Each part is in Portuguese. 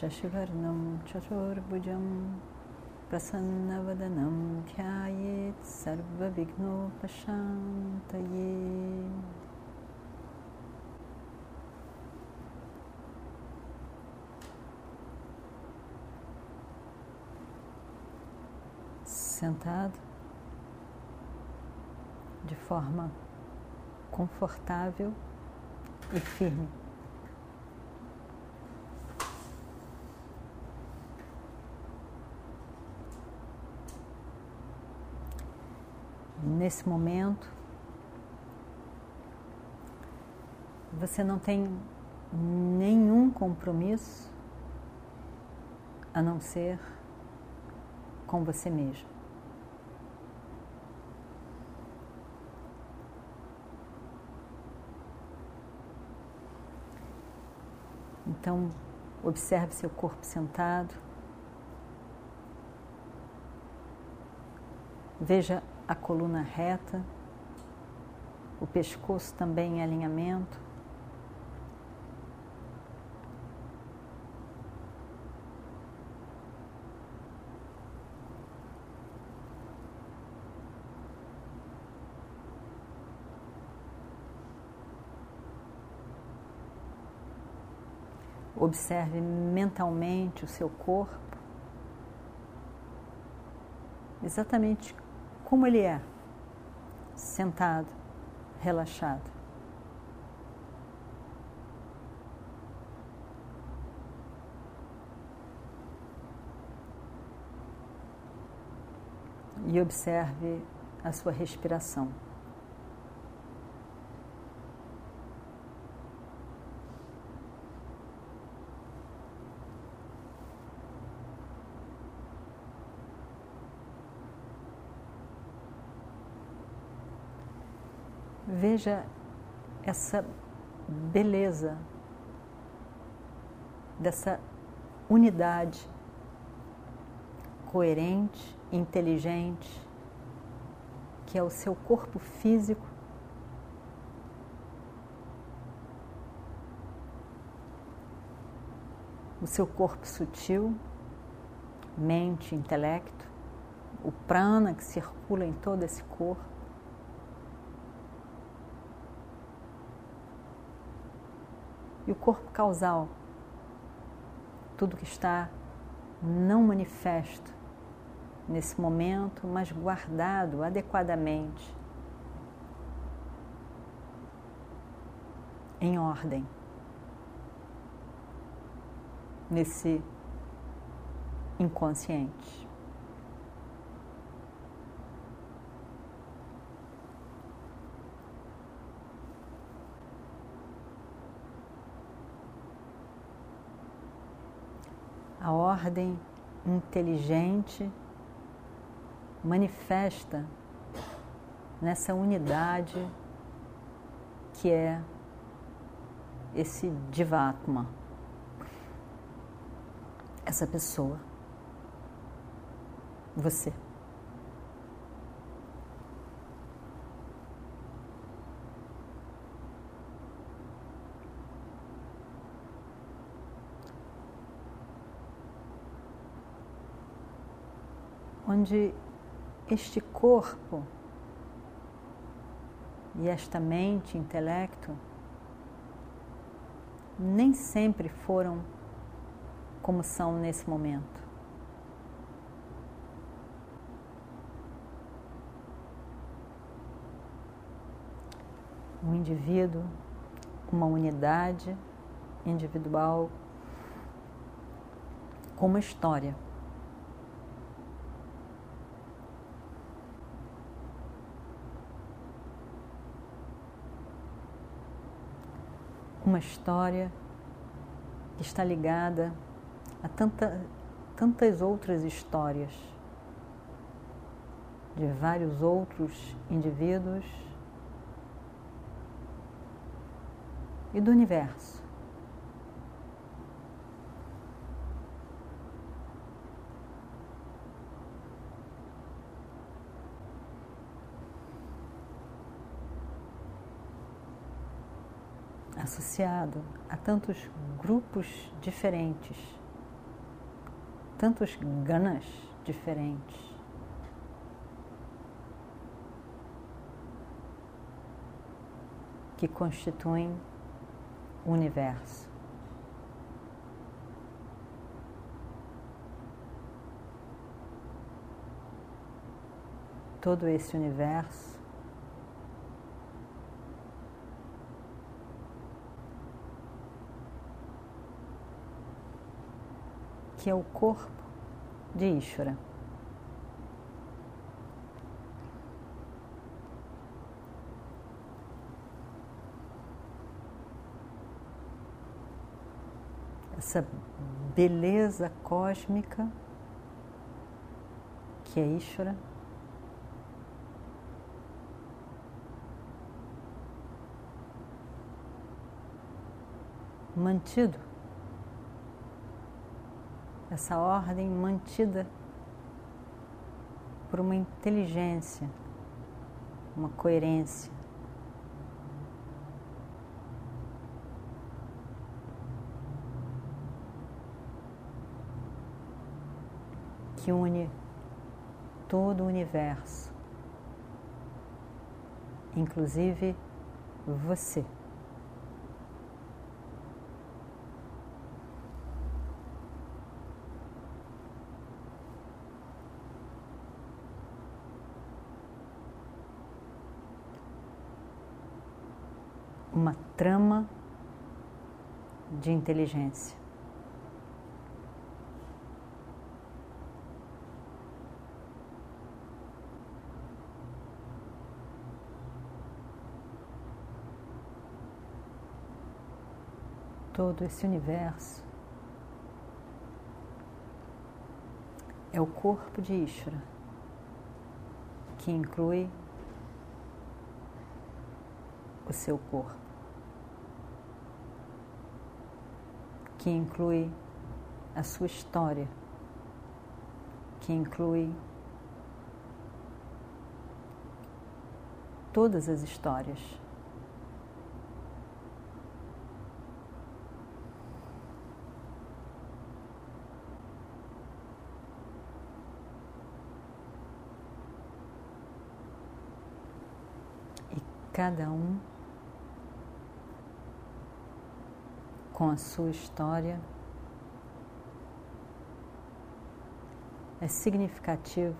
शशिवर्णं चतुर्भुजं प्रसन्नवदनं ध्यायेत् सर्वविघ्नोपशान्तये Sentado de forma confortável e firme. Nesse momento, você não tem nenhum compromisso a não ser com você mesmo. Então, observe seu corpo sentado. Veja a coluna reta, o pescoço também em alinhamento. Observe mentalmente o seu corpo, exatamente como ele é, sentado, relaxado. E observe a sua respiração. Veja essa beleza dessa unidade coerente, inteligente, que é o seu corpo físico. O seu corpo sutil, mente, intelecto, o prana que circula em todo esse corpo. E o corpo causal, tudo que está não manifesto nesse momento, mas guardado adequadamente, em ordem, nesse inconsciente. A ordem inteligente manifesta nessa unidade que é esse Divatma, essa pessoa, você. Onde este corpo e esta mente, intelecto, nem sempre foram como são nesse momento. Um indivíduo, uma unidade individual com uma história. Uma história que está ligada a tanta, tantas outras histórias de vários outros indivíduos e do universo. Associado a tantos grupos diferentes, tantos ganas diferentes. Que constituem o universo. Todo esse universo que é o corpo de Ishvara. Essa beleza cósmica que é Ishvara. Mantido essa ordem mantida por uma inteligência, uma coerência. Que une todo o universo, inclusive você. Uma trama de inteligência. Todo esse universo é o corpo de Ishvara, que inclui o seu corpo. Que inclui a sua história, que inclui todas as histórias. E cada um com a sua história é significativo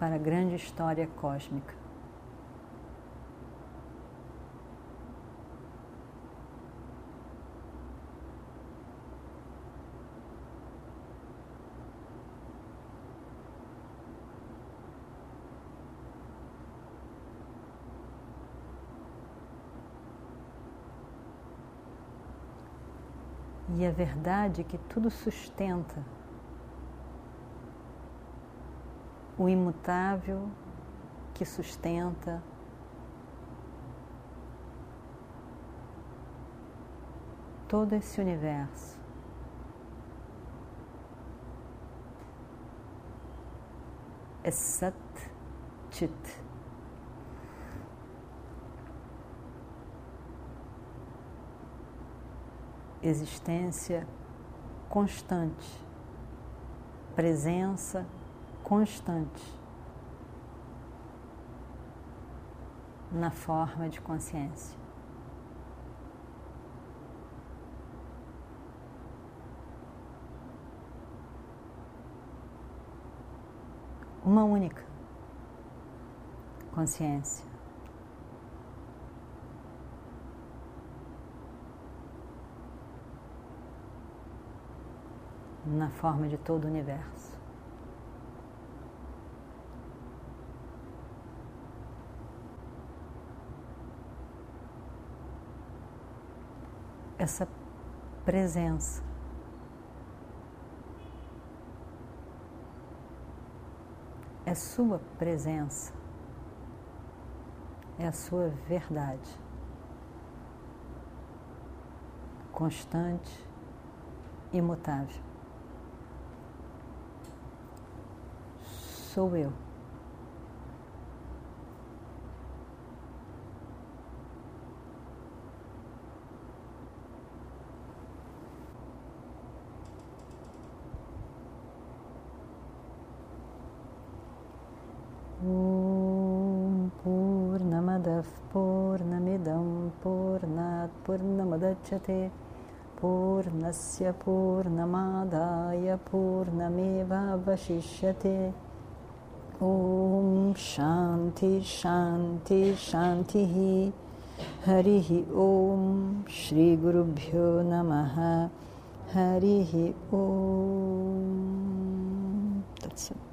para a grande história cósmica. E a verdade é que tudo sustenta o imutável que sustenta todo esse universo. É Sat Chit. Existência constante, presença constante na forma de consciência. Uma única consciência. Na forma de todo o universo. Essa presença. É sua presença, é a sua verdade, constante, imutável. Sou eu. पूर्णमिदं पूर्णात् पूर्णमुदच्यते पूर्णस्य पूर्णमादाय पूर्णमेवावशिष्यते ओम शांति शांति शांति ही। हरि ही ओम श्री गुरुभ्यो नमः। हरि ही ओम तत्सत